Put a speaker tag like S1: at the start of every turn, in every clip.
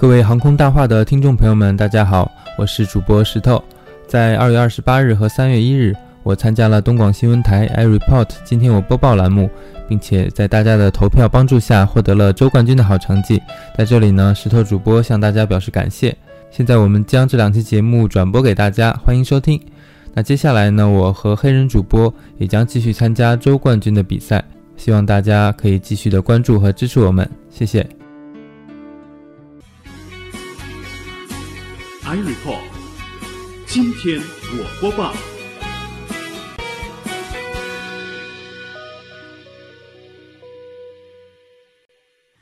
S1: 各位航空大话的听众朋友们，大家好，我是主播石头。在二月二十八日和三月一日，我参加了东广新闻台 iReport 今天我播报栏目，并且在大家的投票帮助下获得了周冠军的好成绩。在这里呢，石头主播向大家表示感谢。现在我们将这两期节目转播给大家，欢迎收听。那接下来呢，我和黑人主播也将继续参加周冠军的比赛，希望大家可以继续的关注和支持我们，谢谢。
S2: iReport，今天我播报。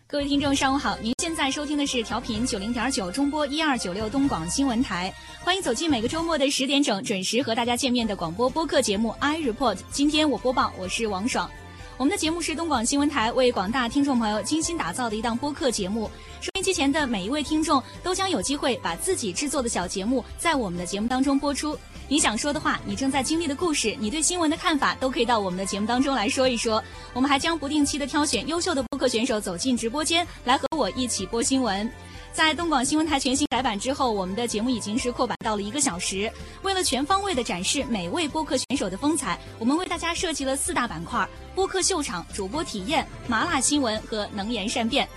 S3: 各位听众，上午好！您现在收听的是调频九零点九中波一二九六东广新闻台，欢迎走进每个周末的十点整准时和大家见面的广播播客节目 iReport。今天我播报，我是王爽。我们的节目是东广新闻台为广大听众朋友精心打造的一档播客节目。收音机前的每一位听众都将有机会把自己制作的小节目在我们的节目当中播出。你想说的话，你正在经历的故事，你对新闻的看法，都可以到我们的节目当中来说一说。我们还将不定期的挑选优秀的播客选手走进直播间，来和我一起播新闻。在东广新闻台全新改版之后，我们的节目已经是扩版到了一个小时。为了全方位的展示每位播客选手的风采，我们为大家设计了四大板块：播客秀场、主播体验、麻辣新闻和能言善辩。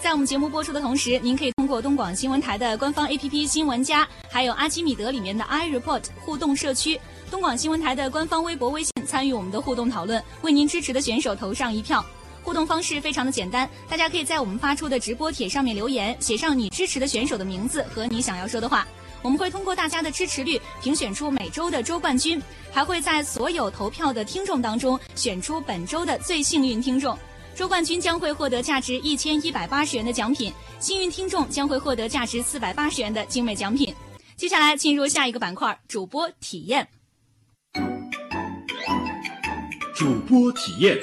S3: 在我们节目播出的同时，您可以通过东广新闻台的官方 APP 新闻加，还有阿基米德里面的 iReport 互动社区，东广新闻台的官方微博、微信参与我们的互动讨论，为您支持的选手投上一票。互动方式非常的简单，大家可以在我们发出的直播帖上面留言，写上你支持的选手的名字和你想要说的话。我们会通过大家的支持率评选出每周的周冠军，还会在所有投票的听众当中选出本周的最幸运听众。周冠军将会获得价值一千一百八十元的奖品，幸运听众将会获得价值四百八十元的精美奖品。接下来进入下一个板块，主播体验。
S2: 主播体验。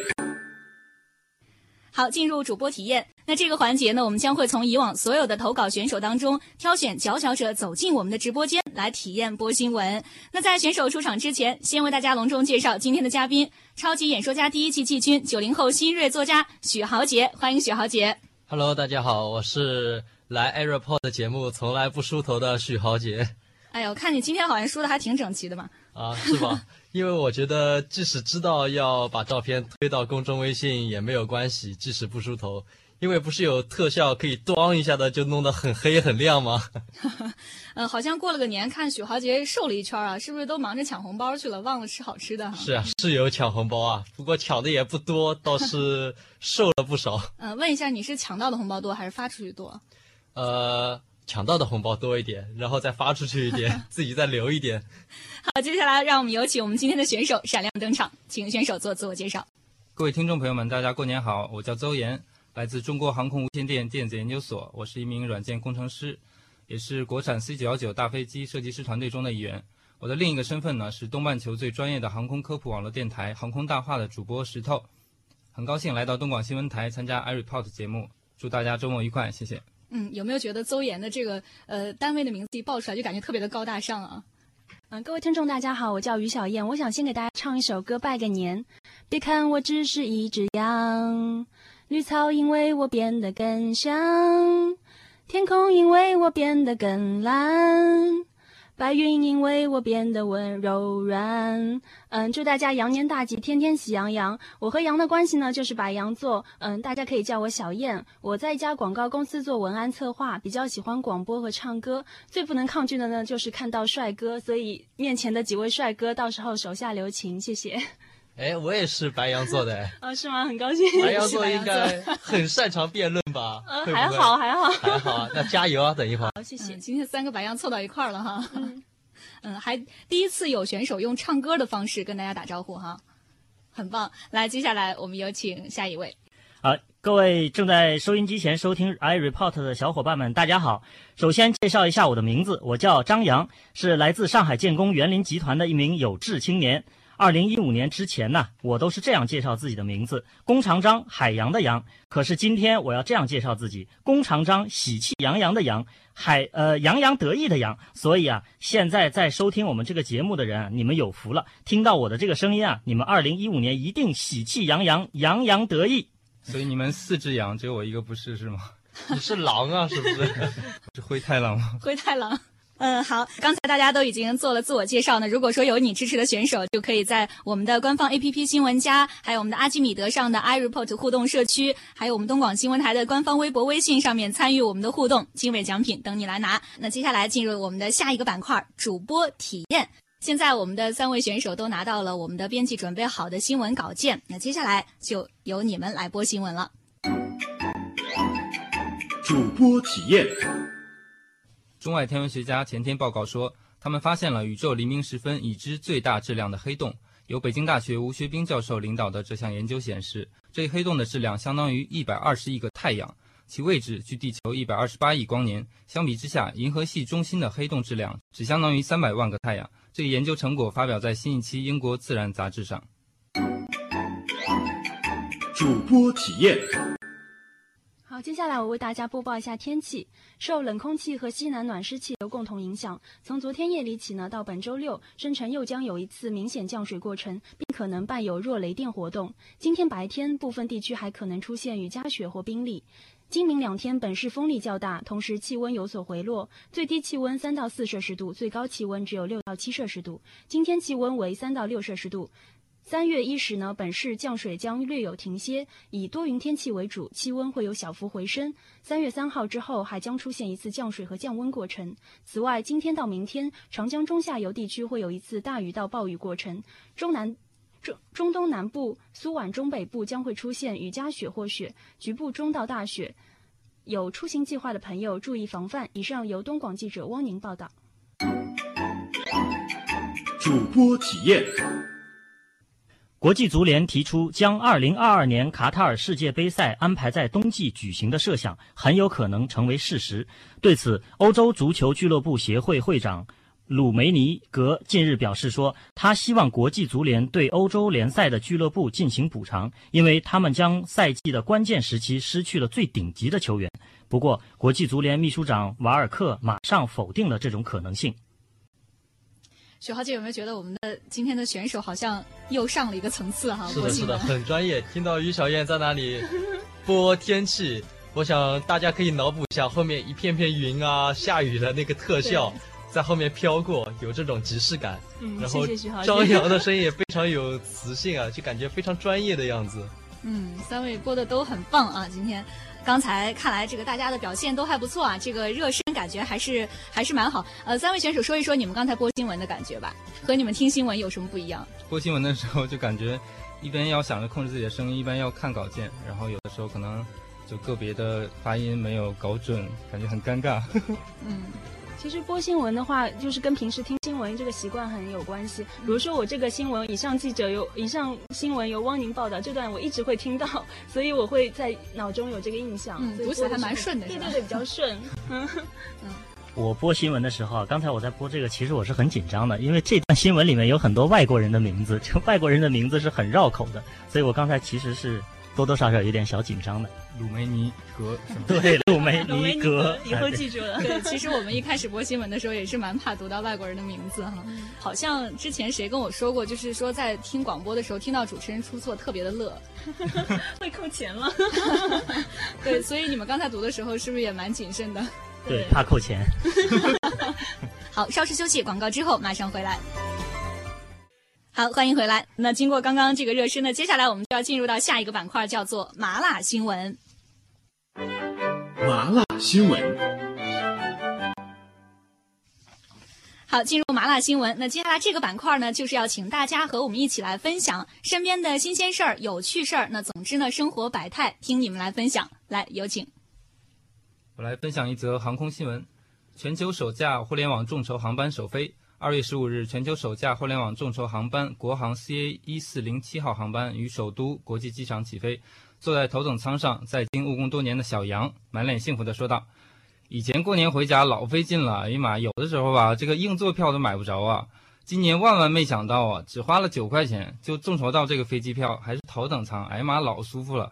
S3: 好，进入主播体验。那这个环节呢，我们将会从以往所有的投稿选手当中挑选佼佼者走进我们的直播间来体验播新闻。那在选手出场之前，先为大家隆重介绍今天的嘉宾——超级演说家第一季季军、九零后新锐作家许豪杰。欢迎许豪杰。
S4: Hello，大家好，我是来 iReport 的节目从来不梳头的许豪杰。
S3: 哎呦，看你今天好像梳的还挺整齐的嘛。
S4: 啊，是吧？因为我觉得，即使知道要把照片推到公众微信也没有关系，即使不梳头，因为不是有特效可以咣一下的就弄得很黑很亮吗？
S3: 嗯，好像过了个年，看许豪杰瘦了一圈啊，是不是都忙着抢红包去了，忘了吃好吃的哈？
S4: 是啊，是有抢红包啊，不过抢的也不多，倒是 瘦了不少。
S3: 嗯，问一下，你是抢到的红包多还是发出去多？
S4: 呃，抢到的红包多一点，然后再发出去一点，自己再留一点。
S3: 好，接下来让我们有请我们今天的选手闪亮登场，请选手做自我介绍。
S5: 各位听众朋友们，大家过年好！我叫邹岩，来自中国航空无线电电子研究所，我是一名软件工程师，也是国产 C 九幺九大飞机设计师团队中的一员。我的另一个身份呢是东半球最专业的航空科普网络电台《航空大话》的主播石头。很高兴来到东广新闻台参加 iReport 节目，祝大家周末愉快，谢谢。
S3: 嗯，有没有觉得邹岩的这个呃单位的名字一报出来就感觉特别的高大上啊？
S6: 嗯，各位听众大家好，我叫于小燕，我想先给大家唱一首歌拜个年。别看我只是一只羊，绿草因为我变得更香，天空因为我变得更蓝，白云因为我变得温柔软。嗯，祝大家羊年大吉，天天喜羊羊。我和羊的关系呢，就是白羊座。嗯，大家可以叫我小燕。我在一家广告公司做文案策划，比较喜欢广播和唱歌。最不能抗拒的呢，就是看到帅哥。所以面前的几位帅哥，到时候手下留情，谢谢。
S4: 哎，我也是白羊座的，啊，
S6: 哦，是吗？很高兴。
S4: 白羊座应该很擅长辩论吧？
S6: 呃，还好，还好。
S4: 还好啊，那加油啊！等一会儿。
S6: 好，谢谢
S3: 嗯，。今天三个白羊凑到一块儿了哈。嗯，还第一次有选手用唱歌的方式跟大家打招呼哈，很棒。来，接下来我们有请下一位。
S7: 好，各位正在收音机前收听 iReport 的小伙伴们，大家好。首先介绍一下我的名字，我叫张扬，是来自上海建工园林集团的一名有志青年。二零一五年之前呢，我都是这样介绍自己的名字：弓长张，海洋的洋。可是今天我要这样介绍自己：弓长张，喜气洋洋的洋，海呃洋洋得意的洋。所以啊，现在在收听我们这个节目的人啊，你们有福了，听到我的这个声音啊，你们二零一五年一定喜气洋洋，洋洋得意。
S5: 所以你们四只羊，只有我一个不是是吗？
S4: 你是狼啊，是不是？
S5: 是灰太狼吗？
S3: 灰太狼。嗯，好，刚才大家都已经做了自我介绍呢。如果说有你支持的选手，就可以在我们的官方 APP 新闻加，还有我们的阿基米德上的 iReport 互动社区，还有我们东广新闻台的官方微博、微信上面参与我们的互动，精美奖品等你来拿。那接下来进入我们的下一个板块——主播体验。现在我们的三位选手都拿到了我们的编辑准备好的新闻稿件，那接下来就由你们来播新闻了。
S2: 主播体验。
S5: 中外天文学家前天报告说，他们发现了宇宙黎明时分已知最大质量的黑洞。由北京大学吴学兵教授领导的这项研究显示，这一黑洞的质量相当于一百二十亿个太阳，其位置距地球一百二十八亿光年。相比之下，银河系中心的黑洞质量只相当于三百万个太阳。这一研究成果发表在新一期英国《自然》杂志上。
S2: 主播体验。
S6: 好，接下来我为大家播报一下天气。受冷空气和西南暖湿气流共同影响，从昨天夜里起呢，到本周六，深城又将有一次明显降水过程，并可能伴有弱雷电活动。今天白天，部分地区还可能出现雨夹雪或冰粒。今明两天，本市风力较大，同时气温有所回落，最低气温三到四摄氏度，最高气温只有六到七摄氏度。今天气温为三到六摄氏度。三月一时呢，本市降水将略有停歇，以多云天气为主，气温会有小幅回升。三月三号之后还将出现一次降水和降温过程。此外，今天到明天，长江中下游地区会有一次大雨到暴雨过程，中南、中中东南部、苏皖中北部将会出现雨夹雪或雪，局部中到大雪。有出行计划的朋友注意防范。以上由东广记者汪宁报道。
S2: 主播体验。
S7: 国际足联提出将2022年卡塔尔世界杯赛安排在冬季举行的设想，很有可能成为事实。对此，欧洲足球俱乐部协会会长鲁梅尼格近日表示说，他希望国际足联对欧洲联赛的俱乐部进行补偿，因为他们将赛季的关键时期失去了最顶级的球员。不过，国际足联秘书长瓦尔克马上否定了这种可能性。
S3: 许浩姐有没有觉得我们的今天的选手好像又上了一个层次哈？
S4: 是的，是的，很专业。听到于小燕在那里 播天气，我想大家可以脑补一下后面一片片云啊，下雨的那个特效在后面飘过，有这种即视感。
S6: 嗯，
S4: 然后张扬的 声音也非常有磁性啊，就感觉非常专业的样子。
S3: 嗯，三位播的都很棒啊！今天，刚才看来这个大家的表现都还不错啊，这个热身感觉还是还是蛮好。呃，三位选手说一说你们刚才播新闻的感觉吧，和你们听新闻有什么不一样？
S5: 播新闻的时候就感觉一边要想着控制自己的声音，一边要看稿件，然后有的时候可能就个别的发音没有搞准，感觉很尴尬。
S3: 嗯，
S6: 其实播新闻的话，就是跟平时听新闻这个习惯很有关系。比如说我这个新闻，以上记者由以上新闻由汪宁报道，这段我一直会听到，所以我会在脑中有这个印象。
S3: 嗯读起来还蛮顺的
S6: 对对对，比较顺。嗯，
S7: 我播新闻的时候啊，刚才我在播这个，其实我是很紧张的，因为这段新闻里面有很多外国人的名字，这外国人的名字是很绕口的，所以我刚才其实是多多少少有点小紧张的。
S5: 鲁梅尼格？
S7: 对，鲁梅尼格，
S6: 以后记住了。
S3: 对，其实我们一开始播新闻的时候也是蛮怕读到外国人的名字哈。好像之前谁跟我说过，就是说在听广播的时候听到主持人出错特别的乐。
S6: 会扣钱吗。
S3: 对，所以你们刚才读的时候是不是也蛮谨慎的？
S7: 对，怕扣钱。
S3: 好，稍事休息，广告之后马上回来。好，欢迎回来。那经过刚刚这个热身呢，接下来我们就要进入到下一个板块，叫做麻辣新闻。
S2: 麻辣新闻。
S3: 好，进入麻辣新闻。那接下来这个板块呢，就是要请大家和我们一起来分享身边的新鲜事儿、有趣事儿。那总之呢，生活百态，听你们来分享。来，有请。
S5: 我来分享一则航空新闻：全球首架互联网众筹航班首飞。二月十五日，全球首架互联网众筹航班国航 CA 一四零七号航班于首都国际机场起飞。坐在头等舱上，在京务工多年的小杨满脸幸福地说道：“以前过年回家老费劲了，哎呀妈，有的时候吧，这个硬座票都买不着啊。今年万万没想到啊，只花了九块钱就众筹到这个飞机票，还是头等舱，哎呀妈，老舒服了。”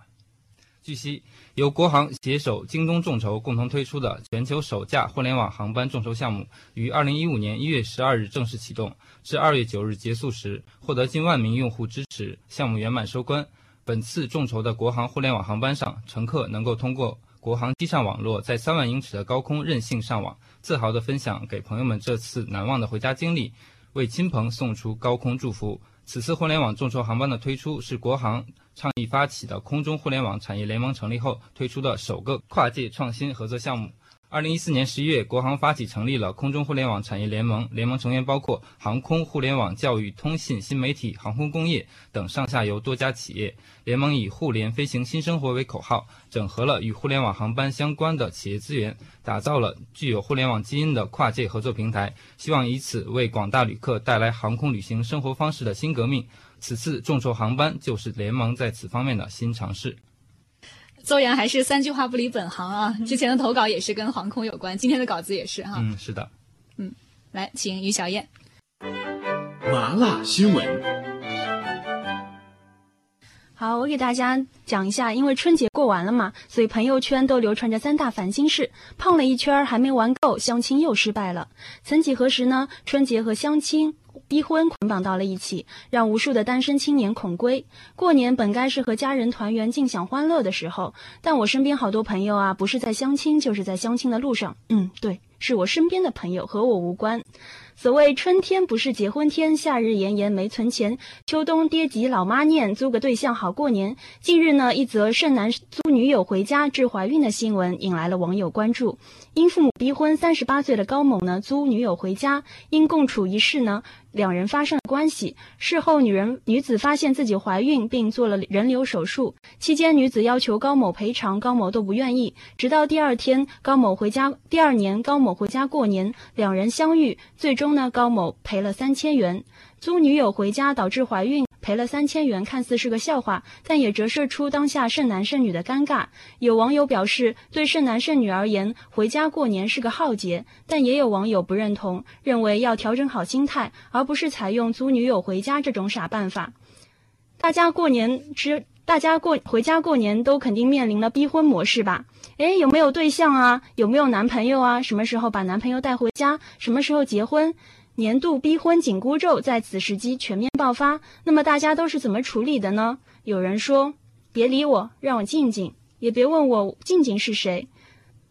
S5: 据悉，由国航携手京东众筹共同推出的全球首架互联网航班众筹项目，于二零一五年一月十二日正式启动，至二月九日结束时，获得近万名用户支持，项目圆满收官。本次众筹的国航互联网航班上，乘客能够通过国航机上网络在三万英尺的高空任性上网，自豪地分享给朋友们这次难忘的回家经历，为亲朋送出高空祝福。此次互联网众筹航班的推出是国航倡议发起的空中互联网产业联盟成立后推出的首个跨界创新合作项目。二零一四年十一月，国航发起成立了空中互联网产业联盟，联盟成员包括航空、互联网、教育、通信、新媒体、航空工业等上下游多家企业。联盟以“互联飞行新生活”为口号，整合了与互联网航班相关的企业资源，打造了具有互联网基因的跨界合作平台，希望以此为广大旅客带来航空旅行生活方式的新革命。此次众筹航班就是联盟在此方面的新尝试。
S3: 邹阳还是三句话不离本行啊！之前的投稿也是跟航空有关，今天的稿子也是哈。
S5: 嗯，是的。
S3: 嗯来，请于小燕。
S2: 麻辣新闻，
S6: 好，我给大家讲一下，因为春节过完了嘛，所以朋友圈都流传着三大烦心事：胖了一圈儿还没玩够，相亲又失败了。曾几何时呢，春节和相亲、逼婚捆绑到了一起，让无数的单身青年恐归。过年本该是和家人团圆、尽享欢乐的时候，但我身边好多朋友啊，不是在相亲，就是在相亲的路上。嗯，对，是我身边的朋友，和我无关。所谓春天不是结婚天，夏日炎炎没存钱，秋冬爹急老妈念，租个对象好过年。近日呢，一则剩男租女友回家致怀孕的新闻引来了网友关注。因父母逼婚，三十八岁的高某呢租女友回家，因共处一室呢，两人发生了关系。事后，女人女子发现自己怀孕，并做了人流手术。期间，女子要求高某赔偿，高某都不愿意。直到第二天，高某回家，第二年高某回家过年，两人相遇，最终呢，高某赔了三千元。租女友回家导致怀孕，赔了三千元，看似是个笑话，但也折射出当下剩男剩女的尴尬。有网友表示，对剩男剩女而言，回家过年是个浩劫，但也有网友不认同，认为要调整好心态，而不是采用租女友回家这种傻办法。大家过年之，大家过回家过年都肯定面临了逼婚模式吧？诶，有没有对象啊？有没有男朋友啊？什么时候把男朋友带回家？什么时候结婚？年度逼婚紧箍咒在此时机全面爆发，那么大家都是怎么处理的呢？有人说：“别理我，让我静静，也别问我静静是谁。”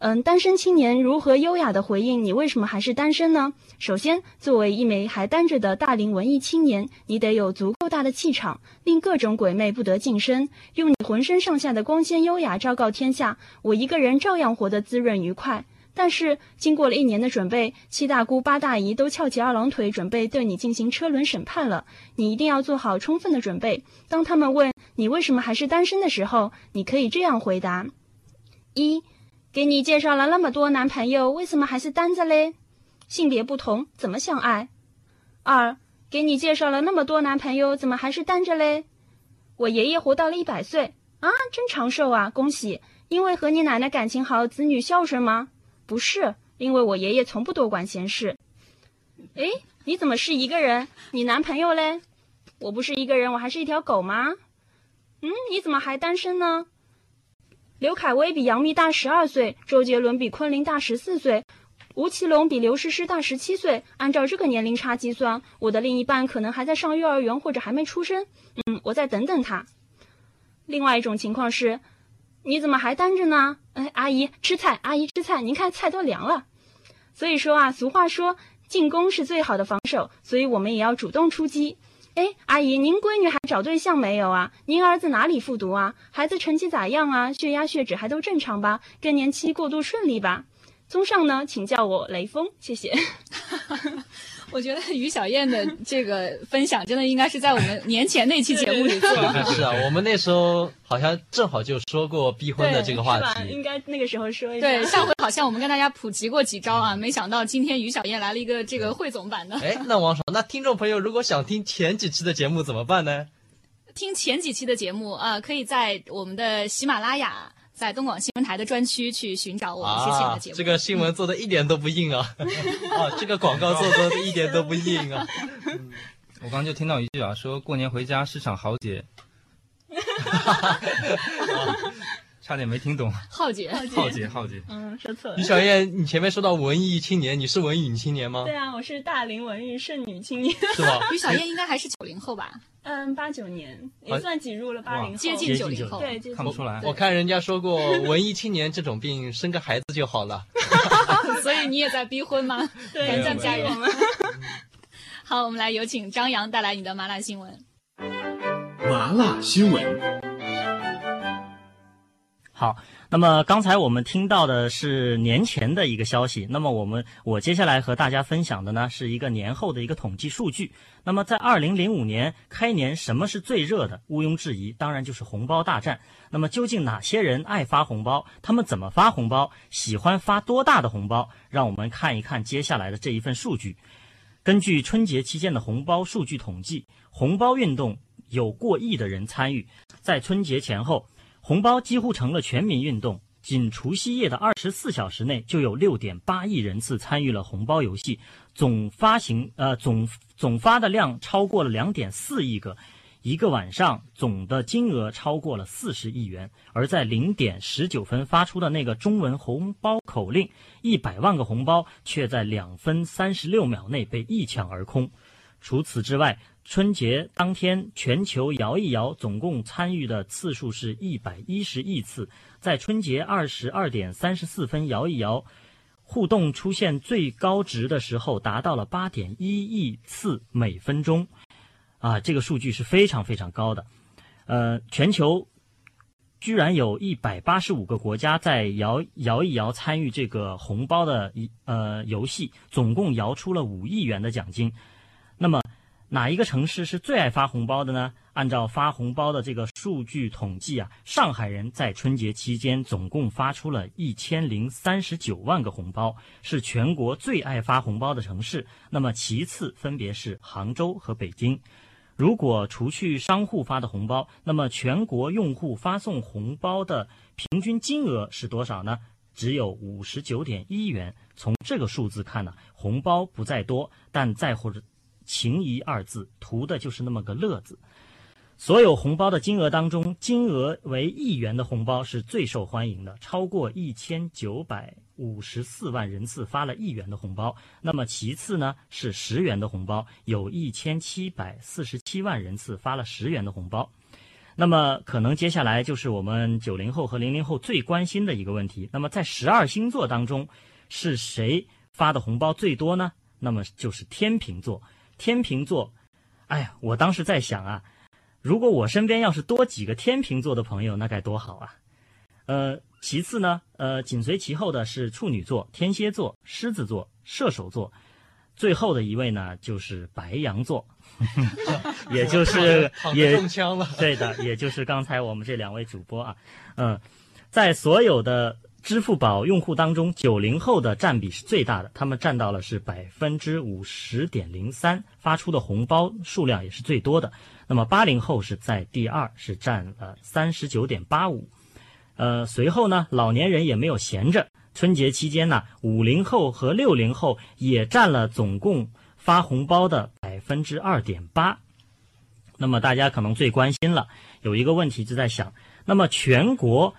S6: 嗯，单身青年如何优雅的回应你为什么还是单身呢？首先，作为一枚还单着的大龄文艺青年，你得有足够大的气场，令各种鬼魅不得近身，用你浑身上下的光鲜优雅昭告天下：我一个人照样活得滋润愉快。但是，经过了一年的准备，七大姑八大姨都翘起二郎腿，准备对你进行车轮审判了。你一定要做好充分的准备。当他们问你为什么还是单身的时候，你可以这样回答：一，给你介绍了那么多男朋友，为什么还是单着嘞？性别不同，怎么相爱？二，给你介绍了那么多男朋友，怎么还是单着嘞？我爷爷活到了一百岁啊，真长寿啊，恭喜！因为和你奶奶感情好，子女孝顺吗？不是，因为我爷爷从不多管闲事。诶，你怎么是一个人？你男朋友嘞？我不是一个人，我还是一条狗吗？嗯，你怎么还单身呢？刘恺威比杨幂大十二岁，周杰伦比昆凌大十四岁，吴奇隆比刘诗诗大十七岁。按照这个年龄差计算，我的另一半可能还在上幼儿园或者还没出生。嗯，我再等等他。另外一种情况是。你怎么还单着呢？哎，阿姨吃菜，阿姨吃菜，您看菜都凉了。所以说啊，俗话说进攻是最好的防守，所以我们也要主动出击。哎，阿姨，您闺女还找对象没有啊？您儿子哪里复读啊？孩子成绩咋样啊？血压血脂还都正常吧？更年期过渡顺利吧？综上呢，请叫我雷锋，谢谢。
S3: 我觉得于小燕的这个分享真的应该是在我们年前那期节目里做的。
S4: 是啊，我们那时候好像正好就说过逼婚的这个话题，
S6: 应该那个时候说一下。
S3: 对，上回好像我们跟大家普及过几招啊，没想到今天于小燕来了一个这个汇总版的。
S4: 哎，那王爽，那听众朋友如果想听前几期的节目怎么办呢？
S3: 听前几期的节目啊，可以在我们的喜马拉雅。在东广新闻台的专区去寻找我们之前的节目，
S4: 这个新闻做的一点都不硬啊！啊，这个广告做的一点都不硬啊！
S5: 我刚就听到一句啊，说过年回家是场豪杰，差点没听懂。
S3: 浩劫，
S5: 浩劫，浩劫。
S6: 嗯，说错了。
S4: 于小燕，你前面说到文艺青年，你是文艺女青年吗？
S6: 对啊，我是大龄文艺剩女青年，
S4: 是吧？
S3: 于小燕应该还是九零后吧？
S6: 嗯，八九年也算挤入了八零后，
S3: 接近九零后，
S6: 对，
S5: 看不出来
S4: 我看人家说过，文艺青年这种病，生个孩子就好了。
S3: 所以你也在逼婚吗？
S6: 对，
S3: 赶紧嫁人
S6: 在我们。
S3: 好，我们来有请张扬带来你的麻辣新闻。
S2: 麻辣新闻，
S7: 好，那么刚才我们听到的是年前的一个消息，那么我们我接下来和大家分享的呢是一个年后的一个统计数据。那么在二零零五年开年，什么是最热的？毋庸置疑，当然就是红包大战。那么究竟哪些人爱发红包？他们怎么发红包？喜欢发多大的红包？让我们看一看接下来的这一份数据。根据春节期间的红包数据统计，红包运动有过亿的人参与。在春节前后，红包几乎成了全民运动。仅除夕夜的二十四小时内，就有六点八亿人次参与了红包游戏，总发行呃总总发的量超过了两点四亿个，一个晚上总的金额超过了四十亿元。而在零点十九分发出的那个中文红包口令，一百万个红包却在两分三十六秒内被一抢而空。除此之外，春节当天全球摇一摇总共参与的次数是一百一十亿次，在春节二十二点三十四分摇一摇互动出现最高值的时候，达到了八点一亿次每分钟，啊，这个数据是非常非常高的。呃，全球居然有一百八十五个国家在摇摇一摇参与这个红包的一呃游戏，总共摇出了五亿元的奖金。那么，哪一个城市是最爱发红包的呢？按照发红包的这个数据统计啊，上海人在春节期间总共发出了一千零三十九万个红包，是全国最爱发红包的城市。那么其次分别是杭州和北京。如果除去商户发的红包，那么全国用户发送红包的平均金额是多少呢？只有五十九点一元。从这个数字看呢，红包不在多，但在或者。情谊二字，图的就是那么个乐字。所有红包的金额当中，金额为一元的红包是最受欢迎的，超过一千九百五十四万人次发了一元的红包。那么其次呢是十元的红包，有一千七百四十七万人次发了十元的红包。那么可能接下来就是我们九零后和零零后最关心的一个问题。那么在十二星座当中，是谁发的红包最多呢？那么就是天秤座。天秤座，哎呀，我当时在想啊，如果我身边要是多几个天秤座的朋友，那该多好啊！呃，其次呢，呃，紧随其后的是处女座、天蝎座、狮子座、射手座，最后的一位呢就是白羊座，也就是也
S4: 中枪了，
S7: 对的，也就是刚才我们这两位主播啊，嗯，在所有的。支付宝用户当中，九零后的占比是最大的，他们占到了是百分之五十点零三，发出的红包数量也是最多的。那么八零后是在第二，是占了三十九点八五。呃，随后呢，老年人也没有闲着，春节期间呢，五零后和六零后也占了总共发红包的百分之二点八。那么大家可能最关心了，有一个问题就在想，那么全国。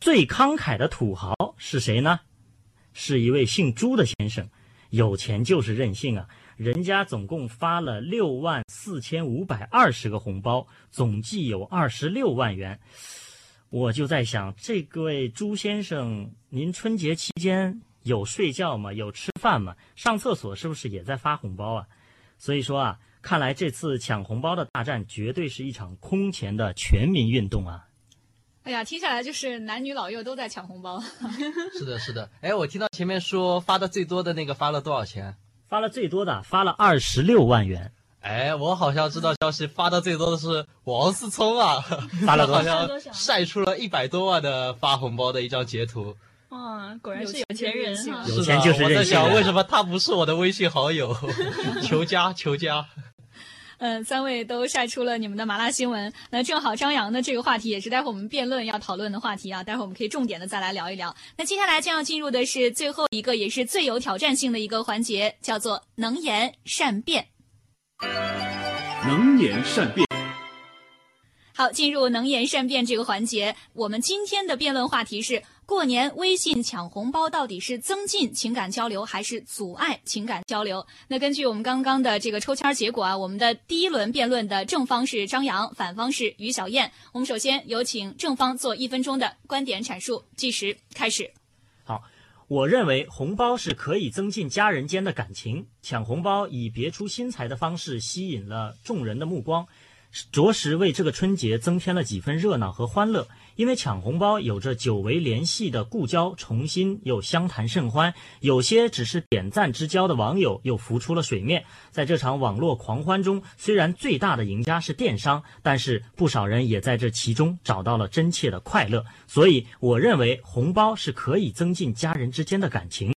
S7: 最慷慨的土豪是谁呢？是一位姓朱的先生，有钱就是任性啊！人家总共发了六万四千五百二十个红包，总计有二十六万元。我就在想，这位朱先生，您春节期间有睡觉吗？有吃饭吗？上厕所是不是也在发红包啊？所以说啊，看来这次抢红包的大战绝对是一场空前的全民运动啊！
S3: 哎呀，听下来就是男女老幼都在抢红包。
S4: 是的，是的。哎，我听到前面说发的最多的那个发了多少钱？
S7: 发了最多的发了二十六万元。
S4: 哎，我好像知道消息，发的最多的是王思聪啊，
S7: 发了多
S4: 少？晒出了一百多万的发红包的一张截图。
S6: 哇，果然是有钱人哈！
S7: 有钱就是
S4: 任性。我在想，为什么他不是我的微信好友？求加，求加。
S3: 嗯，三位都晒出了你们的麻辣新闻。那正好张扬的这个话题也是待会我们辩论要讨论的话题啊，待会我们可以重点的再来聊一聊。那接下来将要进入的是最后一个，也是最有挑战性的一个环节，叫做能言善辩。
S2: 能言善辩。
S3: 好，进入能言善辩这个环节，我们今天的辩论话题是。过年微信抢红包到底是增进情感交流还是阻碍情感交流？那根据我们刚刚的这个抽签结果啊，我们的第一轮辩论的正方是张扬，反方是于小燕。我们首先有请正方做一分钟的观点阐述，计时开始。
S7: 好，我认为红包是可以增进家人间的感情。抢红包以别出心裁的方式吸引了众人的目光，着实为这个春节增添了几分热闹和欢乐。因为抢红包有着久违联系的故交重新又相谈甚欢，有些只是点赞之交的网友又浮出了水面。在这场网络狂欢中，虽然最大的赢家是电商，但是不少人也在这其中找到了真切的快乐。所以，我认为红包是可以增进家人之间的感情。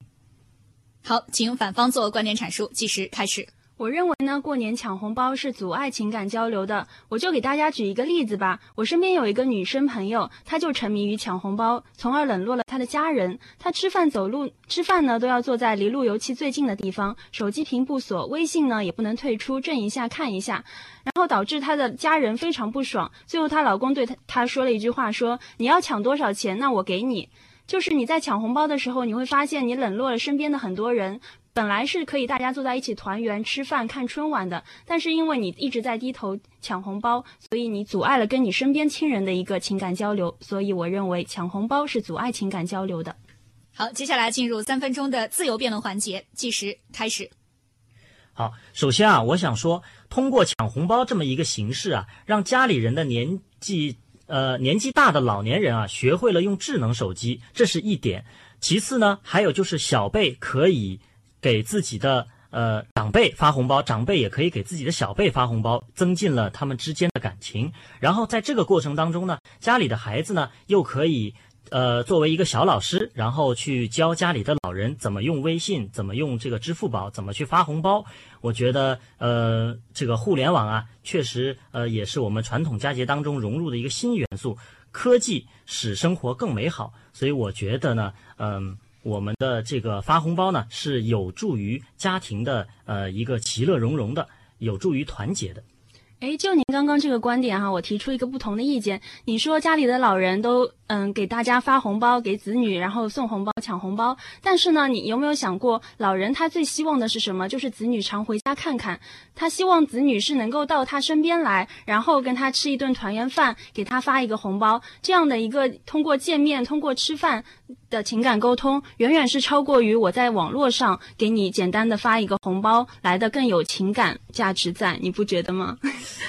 S3: 好，请反方做观点阐述，计时开始。
S6: 我认为呢，过年抢红包是阻碍情感交流的。我就给大家举一个例子吧。我身边有一个女生朋友，她就沉迷于抢红包，从而冷落了她的家人。她吃饭、走路、吃饭呢，都要坐在离路由器最近的地方，手机屏不锁，微信呢也不能退出，震一下看一下，然后导致她的家人非常不爽。最后她老公对她她说了一句话，说：“你要抢多少钱，那我给你。”就是你在抢红包的时候，你会发现你冷落了身边的很多人。本来是可以大家坐在一起团圆吃饭看春晚的，但是因为你一直在低头抢红包，所以你阻碍了跟你身边亲人的一个情感交流。所以我认为抢红包是阻碍情感交流的。
S3: 好，接下来进入三分钟的自由辩论环节，计时开始。
S7: 好，首先啊，我想说，通过抢红包这么一个形式啊，让家里人的年纪呃年纪大的老年人啊，学会了用智能手机，这是一点。其次呢，还有就是小辈可以。给自己的呃长辈发红包，长辈也可以给自己的小辈发红包，增进了他们之间的感情。然后在这个过程当中呢，家里的孩子呢又可以呃作为一个小老师，然后去教家里的老人怎么用微信，怎么用这个支付宝，怎么去发红包。我觉得呃这个互联网啊，确实呃也是我们传统佳节当中融入的一个新元素。科技使生活更美好，所以我觉得呢，嗯。我们的这个发红包呢，是有助于家庭的呃一个其乐融融的，有助于团结的。
S6: 哎，就您刚刚这个观点哈，我提出一个不同的意见。你说家里的老人都嗯给大家发红包，给子女然后送红包抢红包，但是呢，你有没有想过，老人他最希望的是什么？就是子女常回家看看，他希望子女是能够到他身边来，然后跟他吃一顿团圆饭，给他发一个红包，这样的一个通过见面、通过吃饭的情感沟通，远远是超过于我在网络上给你简单的发一个红包来的更有情感价值在，你不觉得吗？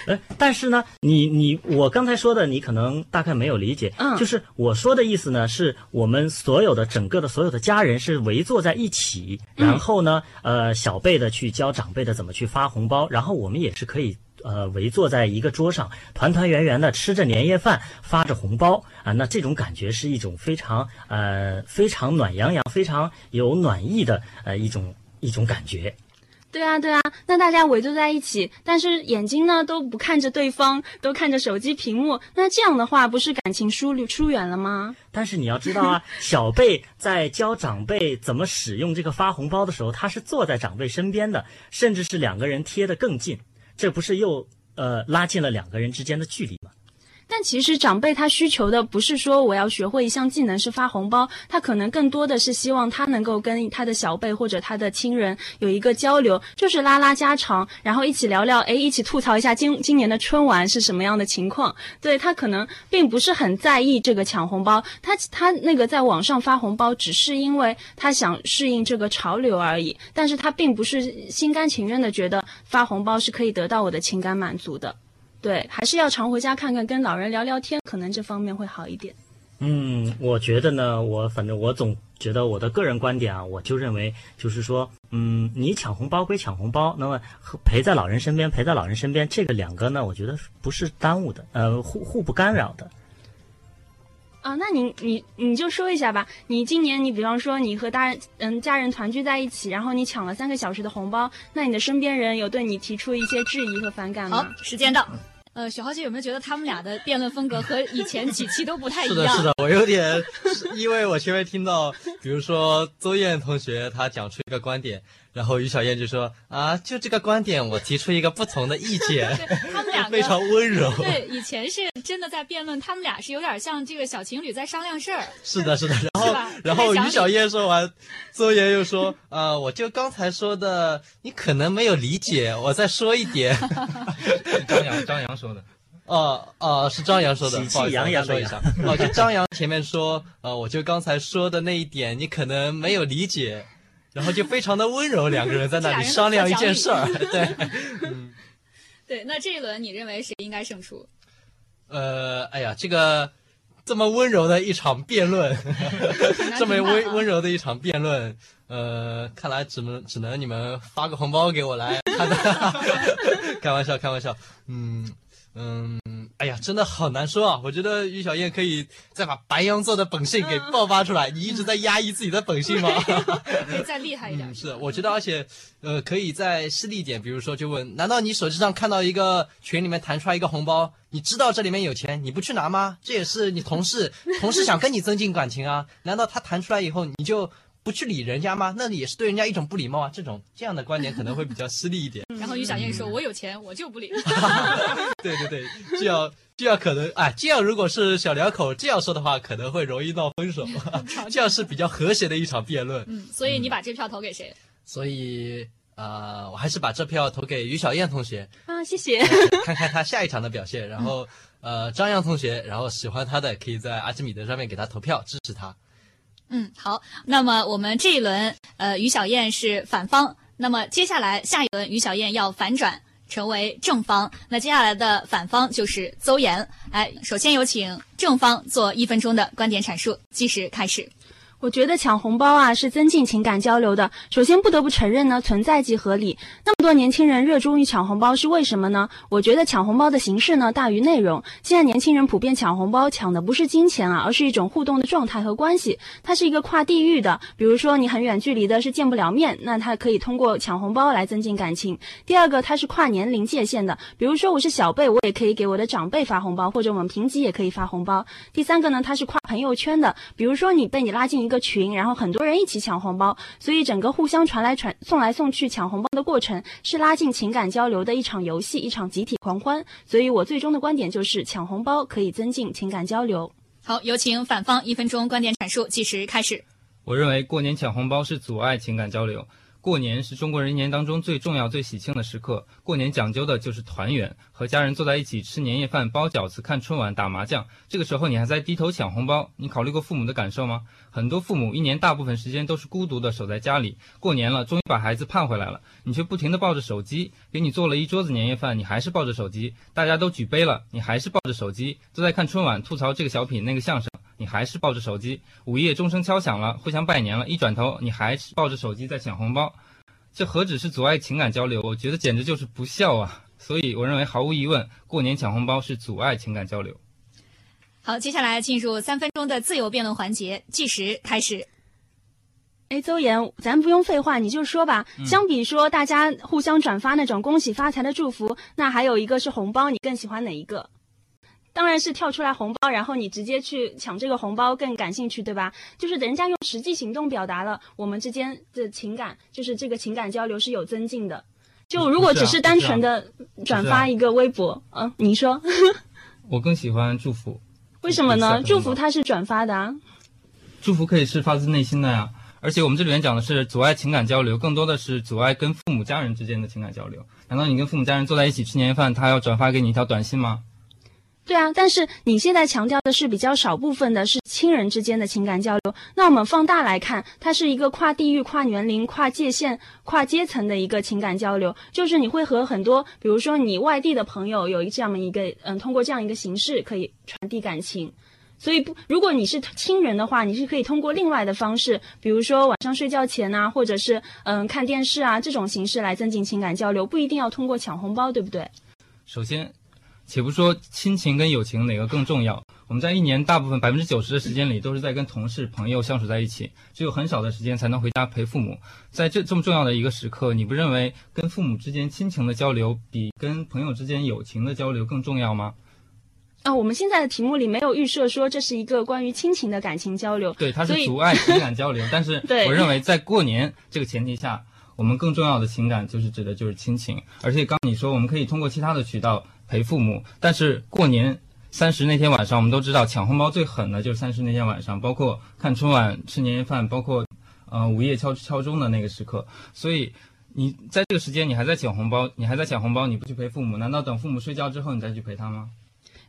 S7: 呃，但是呢，你你我刚才说的，你可能大概没有理解。
S6: 嗯，
S7: 就是我说的意思呢，是我们所有的整个的所有的家人是围坐在一起，然后呢，呃，小辈的去教长辈的怎么去发红包，然后我们也是可以呃围坐在一个桌上，团团圆圆的吃着年夜饭，发着红包啊，那这种感觉是一种非常呃非常暖洋洋、非常有暖意的呃一种一种感觉。
S6: 对啊，对啊，那大家围坐在一起，但是眼睛呢都不看着对方，都看着手机屏幕，那这样的话不是感情疏疏远了吗？
S7: 但是你要知道啊，小辈在教长辈怎么使用这个发红包的时候，他是坐在长辈身边的，甚至是两个人贴得更近，这不是又呃拉近了两个人之间的距离？
S6: 其实长辈他需求的不是说我要学会一项技能是发红包，他可能更多的是希望他能够跟他的小辈或者他的亲人有一个交流，就是拉拉家常，然后一起聊聊，哎，一起吐槽一下今今年的春晚是什么样的情况。对他可能并不是很在意这个抢红包，他他那个在网上发红包只是因为他想适应这个潮流而已，但是他并不是心甘情愿的觉得发红包是可以得到我的情感满足的。对，还是要常回家看看，跟老人聊聊天，可能这方面会好一点。
S7: 嗯，我觉得呢，我反正我总觉得我的个人观点啊，我就认为就是说，嗯，你抢红包归抢红包，那么陪在老人身边，陪在老人身边，这个两个呢，我觉得不是耽误的，呃，互互不干扰的。
S6: 啊，那你你你就说一下吧，你今年你比方说你和大人嗯家人团聚在一起，然后你抢了三个小时的红包，那你的身边人有对你提出一些质疑和反感吗？
S3: 好，时间到。呃，许豪姐有没有觉得他们俩的辩论风格和以前几期都不太一样？
S4: 是的，是的，我有点，因为我前面听到，比如说邹燕同学他讲出一个观点，然后于小燕就说啊，就这个观点，我提出一个不同的意见，
S3: 他们两个
S4: 非常温柔。
S3: 对，以前是真的在辩论，他们俩是有点像这个小情侣在商量事儿。
S4: 是的，是的。然后，然后于小燕说完，邹岩又说，呃，我就刚才说的，你可能没有理解，我再说一点。
S5: 是张扬张扬说的。
S4: 哦哦，是张扬说的，
S7: 喜气
S4: 不好意思
S7: 洋
S4: 说一下。哦，就张扬前面说，呃，我就刚才说的那一点，你可能没有理解，然后就非常的温柔，两个人在那里商量一件事儿。对
S3: 对，那这一轮你认为谁应该胜出？
S4: 呃，哎呀，这个这么温柔的一场辩论，这么温温柔的一场辩论，呃，看来只能只能你们发个红包给我来看看。开玩笑，开玩笑。嗯嗯，哎呀，真的好难说啊！我觉得于小燕可以再把白羊座的本性给爆发出来。你一直在压抑自己的本性吗？
S3: 可以 再厉害一点。
S4: 嗯，是，我觉得，而且，呃，可以再犀利一点，比如说，就问，难道你手机上看到一个群里面弹出来一个红包，你知道这里面有钱，你不去拿吗？这也是你同事，同事想跟你增进感情啊，难道他弹出来以后你就不去理人家吗？那也是对人家一种不礼貌啊。这种这样的观点可能会比较犀利一点。
S3: 然后于小燕说：“我有钱，我就不理。
S4: 对 对对，这样这样可能，哎，这样如果是小两口这样说的话，可能会容易闹分手。这样是比较和谐的一场辩论。”
S3: 嗯，所以你把这票投给谁？
S4: 所以，呃，我还是把这票投给于小燕同学。
S6: 啊，谢谢。
S4: 看看他下一场的表现。然后，呃，张扬同学，然后喜欢他的可以在阿基米德上面给他投票支持他。
S3: 嗯，好。那么我们这一轮，呃，于小燕是反方。那么接下来下一轮，于小燕要反转成为正方。那接下来的反方就是邹岩。哎，首先有请正方做一分钟的观点阐述，计时开始。
S6: 我觉得抢红包啊是增进情感交流的。首先不得不承认呢，存在即合理。那么多年轻人热衷于抢红包是为什么呢？我觉得抢红包的形式呢大于内容。现在年轻人普遍抢红包，抢的不是金钱啊，而是一种互动的状态和关系。它是一个跨地域的，比如说你很远距离的是见不了面，那它可以通过抢红包来增进感情。第二个，它是跨年龄界限的，比如说我是小辈，我也可以给我的长辈发红包，或者我们平级也可以发红包。第三个呢，它是跨朋友圈的，比如说你被你拉进一个群，然后很多人一起抢红包，所以整个互相传来传送来送去抢红包的过程是拉近情感交流的一场游戏，一场集体狂欢。所以我最终的观点就是抢红包可以增进情感交流。
S3: 好，有请反方一分钟观点阐述，计时开始。
S5: 我认为过年抢红包是阻碍情感交流。过年是中国人一年当中最重要、最喜庆的时刻。过年讲究的就是团圆，和家人坐在一起吃年夜饭、包饺子、看春晚、打麻将。这个时候你还在低头抢红包，你考虑过父母的感受吗？很多父母一年大部分时间都是孤独的守在家里，过年了终于把孩子盼回来了，你却不停地抱着手机。给你做了一桌子年夜饭，你还是抱着手机。大家都举杯了，你还是抱着手机。都在看春晚，吐槽这个小品那个相声。你还是抱着手机，午夜钟声敲响了，互相拜年了，一转头，你还是抱着手机在抢红包，这何止是阻碍情感交流？我觉得简直就是不孝啊！所以我认为毫无疑问，过年抢红包是阻碍情感交流。
S3: 好，接下来进入三分钟的自由辩论环节，计时开始。
S6: 哎，邹岩，咱不用废话，你就说吧。相比说大家互相转发那种恭喜发财的祝福，那还有一个是红包，你更喜欢哪一个？当然是跳出来红包，然后你直接去抢这个红包更感兴趣，对吧？就是人家用实际行动表达了我们之间的情感，就是这个情感交流是有增进的。就如果只是单纯的转发一个微博，嗯，你说
S5: 我更喜欢祝福，
S6: 为什么呢？祝福它是转发的啊。
S5: 祝福可以是发自内心的呀。而且我们这里面讲的是阻碍情感交流，更多的是阻碍跟父母家人之间的情感交流。难道你跟父母家人坐在一起吃年夜饭，他要转发给你一条短信吗？
S6: 对啊，但是你现在强调的是比较少部分的是亲人之间的情感交流。那我们放大来看，它是一个跨地域、跨年龄、跨界限、跨阶层的一个情感交流。就是你会和很多，比如说你外地的朋友有这样的一个，嗯，通过这样一个形式可以传递感情。所以不，如果你是亲人的话，你是可以通过另外的方式，比如说晚上睡觉前啊，或者是嗯看电视啊这种形式来增进情感交流，不一定要通过抢红包，对不对？
S5: 首先，且不说亲情跟友情哪个更重要，我们在一年大部分百分之九十的时间里都是在跟同事、朋友相处在一起，只有很少的时间才能回家陪父母。在这这么重要的一个时刻，你不认为跟父母之间亲情的交流比跟朋友之间友情的交流更重要吗？
S6: 啊，我们现在的题目里没有预设说这是一个关于亲情的感情交流。
S5: 对，它是阻碍情感交流。但是我认为在过年这个前提下，我们更重要的情感就是指的就是亲情。而且刚你说我们可以通过其他的渠道陪父母，但是过年三十那天晚上，我们都知道抢红包最狠的就是三十那天晚上，包括看春晚、吃年夜饭，包括呃午夜敲敲钟的那个时刻。所以你在这个时间你还在抢红包，你还在抢红包，你不去陪父母，难道等父母睡觉之后你再去陪他吗？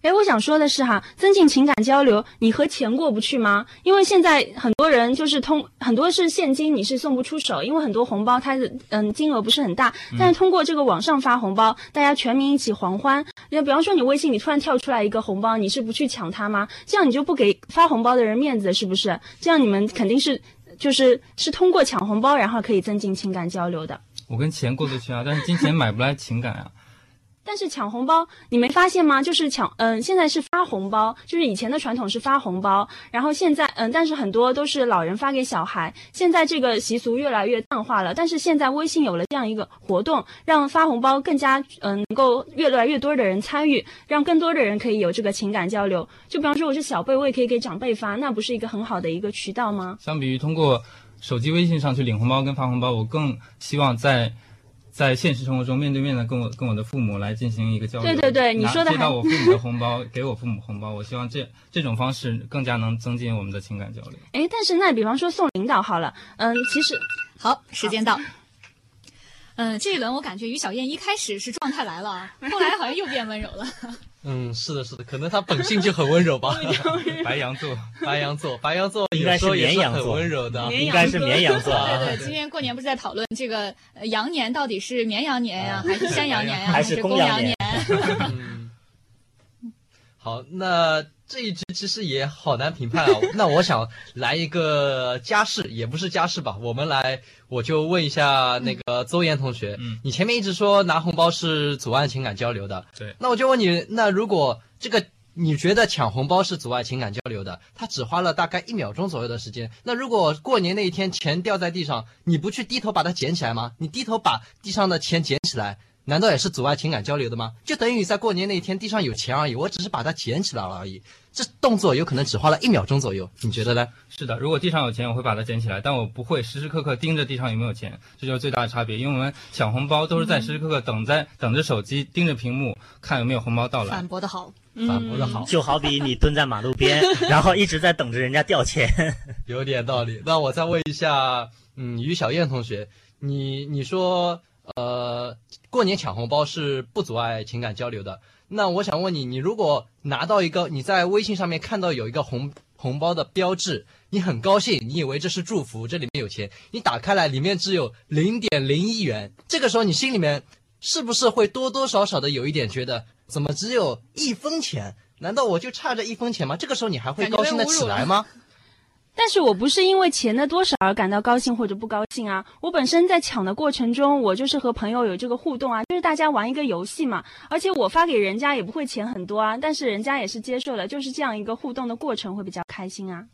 S6: 哎，我想说的是哈，增进情感交流，你和钱过不去吗？因为现在很多人就是通很多是现金，你是送不出手，因为很多红包它的嗯金额不是很大，但是通过这个网上发红包，大家全民一起狂欢。那比方说你微信里突然跳出来一个红包，你是不去抢它吗？这样你就不给发红包的人面子，是不是？这样你们肯定是就是是通过抢红包，然后可以增进情感交流的。
S5: 我跟钱过得去啊，但是金钱买不来情感啊。
S6: 但是抢红包，你没发现吗？就是抢，嗯，现在是发红包，就是以前的传统是发红包，然后现在，嗯，但是很多都是老人发给小孩，现在这个习俗越来越淡化了。但是现在微信有了这样一个活动，让发红包更加，嗯，能够越来越多的人参与，让更多的人可以有这个情感交流。就比方说我是小辈，我也可以给长辈发，那不是一个很好的一个渠道吗？
S5: 相比于通过手机微信上去领红包跟发红包，我更希望在。在现实生活中，面对面的跟我跟我的父母来进行一个交流。
S6: 对对对，你说的
S5: 接到我父母的红包，给我父母红包，我希望这这种方式更加能增进我们的情感交流。
S6: 哎，但是那比方说送领导好了，嗯，其实
S3: 好，时间到。嗯，这一轮我感觉于小燕一开始是状态来了，后来好像又变温柔了。
S4: 嗯，是的，是的，可能他本性就很温柔吧。
S5: 白羊座，
S4: 白羊座，白羊座
S7: 应该是绵羊
S4: 座，很温柔的，
S7: 应该是绵羊座。
S3: 对对，今天过年不是在讨论这个羊年到底是绵羊年呀，还是山羊年呀，
S7: 还
S3: 是公
S7: 羊
S3: 年？
S4: 好，那。这一局其实也好难评判啊。那我想来一个家事，也不是家事吧。我们来，我就问一下那个邹岩同学，
S5: 嗯，
S4: 你前面一直说拿红包是阻碍情感交流的，
S5: 对。
S4: 那我就问你，那如果这个你觉得抢红包是阻碍情感交流的，他只花了大概一秒钟左右的时间。那如果过年那一天钱掉在地上，你不去低头把它捡起来吗？你低头把地上的钱捡起来。难道也是阻碍情感交流的吗？就等于在过年那一天地上有钱而已，我只是把它捡起来了而已。这动作有可能只花了一秒钟左右，你觉得呢？
S5: 是的，如果地上有钱，我会把它捡起来，但我不会时时刻刻盯着地上有没有钱，这就是最大的差别。因为我们抢红包都是在时时刻刻等在等着手机，盯着屏幕看有没有红包到来。
S3: 反驳的好，
S4: 反驳的好，
S7: 就好比你蹲在马路边，然后一直在等着人家掉钱，
S4: 有点道理。那我再问一下，嗯，于小燕同学，你你说。呃，过年抢红包是不阻碍情感交流的。那我想问你，你如果拿到一个你在微信上面看到有一个红红包的标志，你很高兴，你以为这是祝福，这里面有钱，你打开来里面只有零点零一元，这个时候你心里面是不是会多多少少的有一点觉得，怎么只有一分钱？难道我就差这一分钱吗？这个时候你还会高兴的起来吗？
S6: 但是我不是因为钱的多少而感到高兴或者不高兴啊！我本身在抢的过程中，我就是和朋友有这个互动啊，就是大家玩一个游戏嘛。而且我发给人家也不会钱很多啊，但是人家也是接受了，就是这样一个互动的过程会比较开心啊。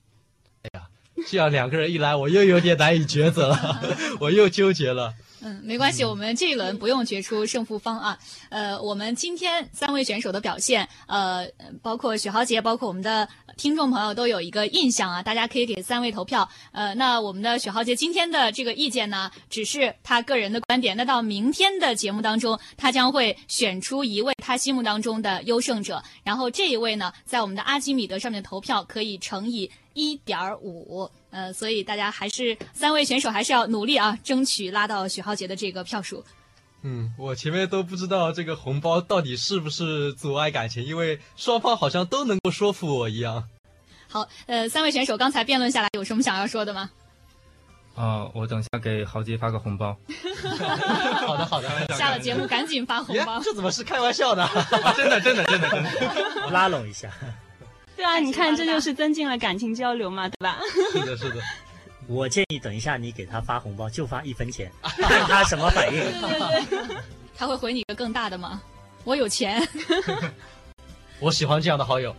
S4: 哎呀，这样两个人一来，我又有点难以抉择了，我又纠结了。
S3: 嗯，没关系，我们这一轮不用决出胜负方啊。呃，我们今天三位选手的表现，呃，包括许豪杰，包括我们的听众朋友都有一个印象啊。大家可以给三位投票。呃，那我们的许豪杰今天的这个意见呢，只是他个人的观点。那到明天的节目当中，他将会选出一位他心目当中的优胜者，然后这一位呢，在我们的阿基米德上面投票可以乘以一点五。呃，所以大家还是三位选手还是要努力啊，争取拉到许浩杰的这个票数。
S4: 嗯，我前面都不知道这个红包到底是不是阻碍感情，因为双方好像都能够说服我一样。
S3: 好，呃，三位选手刚才辩论下来，有什么想要说的吗？
S5: 啊，我等下给豪杰发个红包。
S4: 好的，好的。
S3: 下了节目赶紧发红包。
S4: 这怎么是开玩笑的？
S5: 真的，真的，真的，真的。
S7: 拉拢一下。
S6: 对啊，你看这就是增进了感情交流嘛，对吧？
S4: 是的，是的。
S7: 我建议等一下你给他发红包，就发一分钱，看他什么反应。
S3: 他会回你一个更大的吗？我有钱。
S4: 我喜欢这样的好友。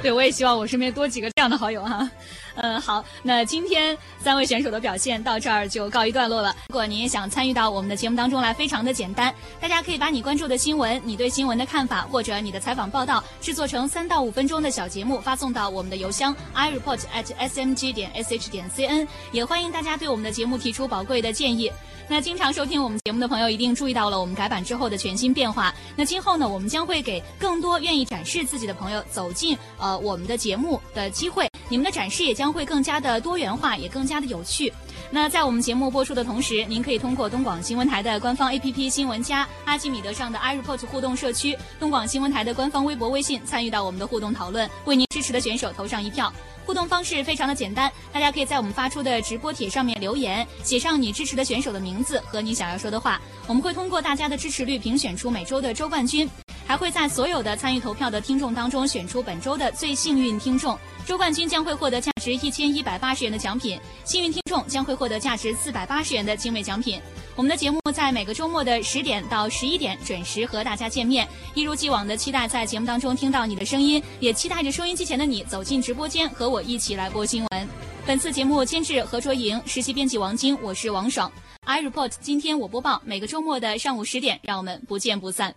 S3: 对，我也希望我身边多几个这样的好友哈。嗯，好，那今天三位选手的表现到这儿就告一段落了。如果您也想参与到我们的节目当中来，非常的简单，大家可以把你关注的新闻、你对新闻的看法或者你的采访报道制作成三到五分钟的小节目，发送到我们的邮箱 i report at s m g 点 s h 点 c n。也欢迎大家对我们的节目提出宝贵的建议。那经常收听我们节目的朋友一定注意到了我们改版之后的全新变化。那今后呢，我们将会给更多愿意展示自己的朋友走进呃我们的节目的机会。你们的展示也将会更加的多元化，也更加的有趣。那在我们节目播出的同时，您可以通过东广新闻台的官方 APP 新闻加、阿基米德上的 iReport 互动社区、东广新闻台的官方微博、微信参与到我们的互动讨论，为您支持的选手投上一票。互动方式非常的简单，大家可以在我们发出的直播帖上面留言，写上你支持的选手的名字和你想要说的话，我们会通过大家的支持率评选出每周的周冠军，还会在所有的参与投票的听众当中选出本周的最幸运听众。周冠军将会获得价值一千一百八十元的奖品，幸运听众将会获得价值四百八十元的精美奖品。我们的节目在每个周末的十点到十一点准时和大家见面，一如既往的期待在节目当中听到你的声音，也期待着收音机前的你走进直播间和我一起来播新闻。本次节目监制何卓莹，实习编辑王晶，我是王爽。iReport，今天我播报，每个周末的上午十点，让我们不见不散。